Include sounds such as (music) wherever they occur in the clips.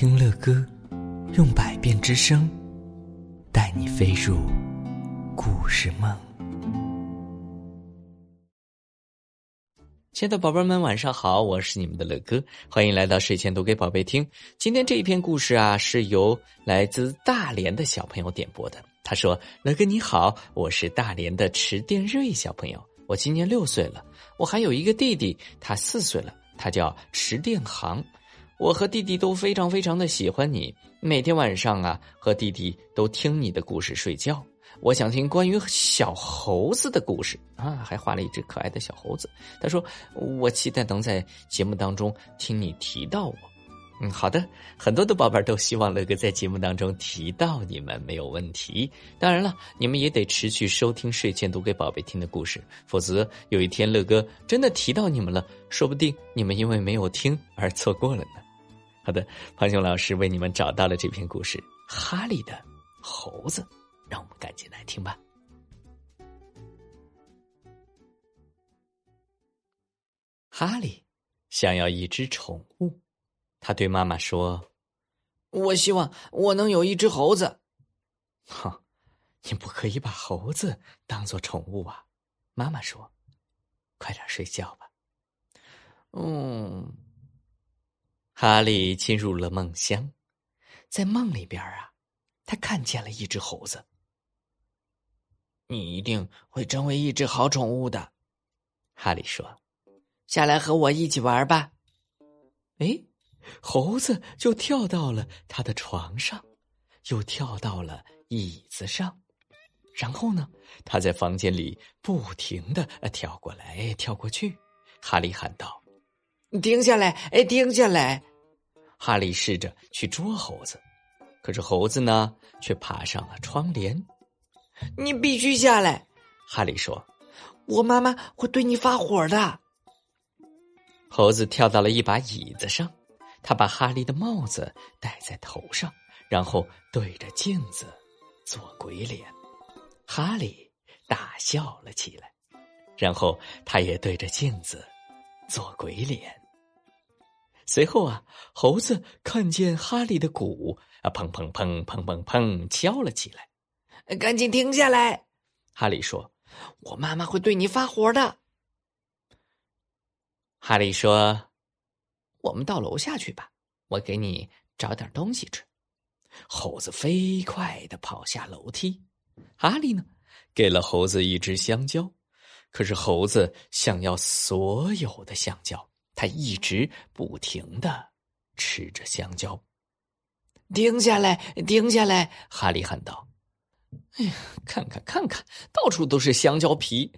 听乐歌，用百变之声，带你飞入故事梦。亲爱的宝贝们，晚上好，我是你们的乐哥，欢迎来到睡前读给宝贝听。今天这一篇故事啊，是由来自大连的小朋友点播的。他说：“乐哥你好，我是大连的池电瑞小朋友，我今年六岁了，我还有一个弟弟，他四岁了，他叫池电航。”我和弟弟都非常非常的喜欢你，每天晚上啊和弟弟都听你的故事睡觉。我想听关于小猴子的故事啊，还画了一只可爱的小猴子。他说：“我期待能在节目当中听你提到我。”嗯，好的，很多的宝贝都希望乐哥在节目当中提到你们，没有问题。当然了，你们也得持续收听睡前读给宝贝听的故事，否则有一天乐哥真的提到你们了，说不定你们因为没有听而错过了呢。好的，胖熊老师为你们找到了这篇故事《哈利的猴子》，让我们赶紧来听吧。哈利想要一只宠物，他对妈妈说：“我希望我能有一只猴子。”哼，你不可以把猴子当做宠物啊！妈妈说：“快点睡觉吧。”嗯。哈利进入了梦乡，在梦里边啊，他看见了一只猴子。你一定会成为一只好宠物的，哈利说：“下来和我一起玩吧。”哎，猴子就跳到了他的床上，又跳到了椅子上，然后呢，他在房间里不停的跳过来跳过去。哈利喊道：“停下来！哎，停下来！”哈利试着去捉猴子，可是猴子呢，却爬上了窗帘。你必须下来，哈利说：“我妈妈会对你发火的。”猴子跳到了一把椅子上，他把哈利的帽子戴在头上，然后对着镜子做鬼脸。哈利大笑了起来，然后他也对着镜子做鬼脸。随后啊，猴子看见哈利的鼓啊，砰砰砰砰砰砰敲了起来。赶紧停下来，哈利说：“我妈妈会对你发火的。”哈利说：“我们到楼下去吧，我给你找点东西吃。”猴子飞快的跑下楼梯，哈利呢，给了猴子一只香蕉，可是猴子想要所有的香蕉。他一直不停的吃着香蕉。停下来，停下来！哈利喊道：“哎呀，看看看看，到处都是香蕉皮。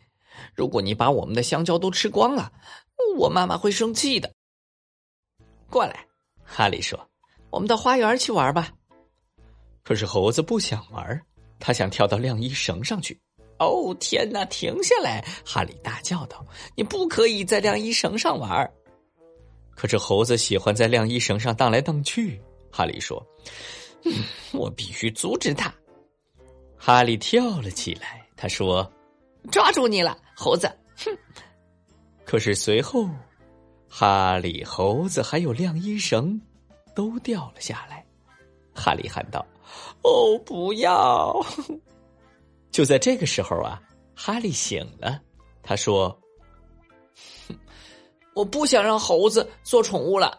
如果你把我们的香蕉都吃光了，我妈妈会生气的。”过来，哈利说：“我们到花园去玩吧。”可是猴子不想玩，他想跳到晾衣绳上去。哦，天哪！停下来！哈利大叫道：“你不可以在晾衣绳上玩。”可是猴子喜欢在晾衣绳上荡来荡去。哈利说：“嗯，我必须阻止他。”哈利跳了起来，他说：“抓住你了，猴子！”哼！可是随后，哈利、猴子还有晾衣绳都掉了下来。哈利喊道：“哦，不要！” (laughs) 就在这个时候啊，哈利醒了，他说。我不想让猴子做宠物了。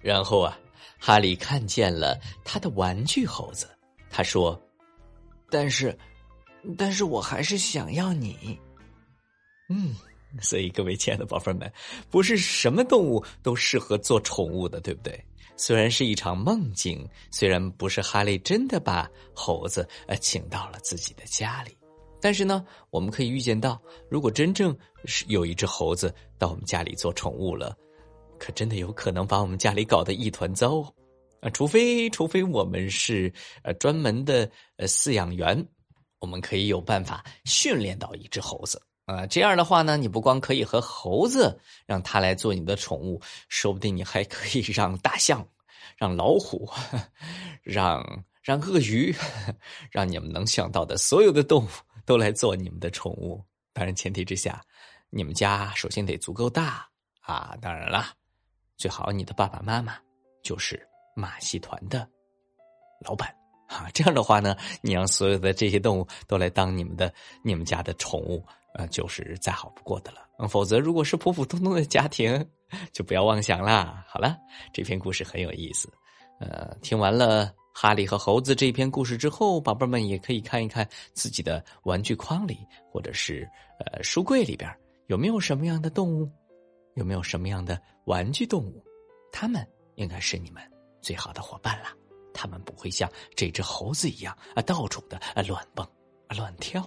然后啊，哈利看见了他的玩具猴子，他说：“但是，但是我还是想要你。”嗯，所以各位亲爱的宝贝们，不是什么动物都适合做宠物的，对不对？虽然是一场梦境，虽然不是哈利真的把猴子呃请到了自己的家里。但是呢，我们可以预见到，如果真正是有一只猴子到我们家里做宠物了，可真的有可能把我们家里搞得一团糟啊！除非，除非我们是呃专门的呃饲养员，我们可以有办法训练到一只猴子 (laughs) 啊。这样的话呢，你不光可以和猴子让它来做你的宠物，说不定你还可以让大象、让老虎、(laughs) 让让鳄鱼、(laughs) 让你们能想到的所有的动物。都来做你们的宠物，当然前提之下，你们家首先得足够大啊！当然了，最好你的爸爸妈妈就是马戏团的老板啊。这样的话呢，你让所有的这些动物都来当你们的、你们家的宠物，呃，就是再好不过的了。否则如果是普普通通的家庭，就不要妄想啦。好了，这篇故事很有意思。呃，听完了哈利和猴子这篇故事之后，宝贝们也可以看一看自己的玩具筐里或者是呃书柜里边有没有什么样的动物，有没有什么样的玩具动物，它们应该是你们最好的伙伴了。它们不会像这只猴子一样啊，到处的啊乱蹦啊乱跳。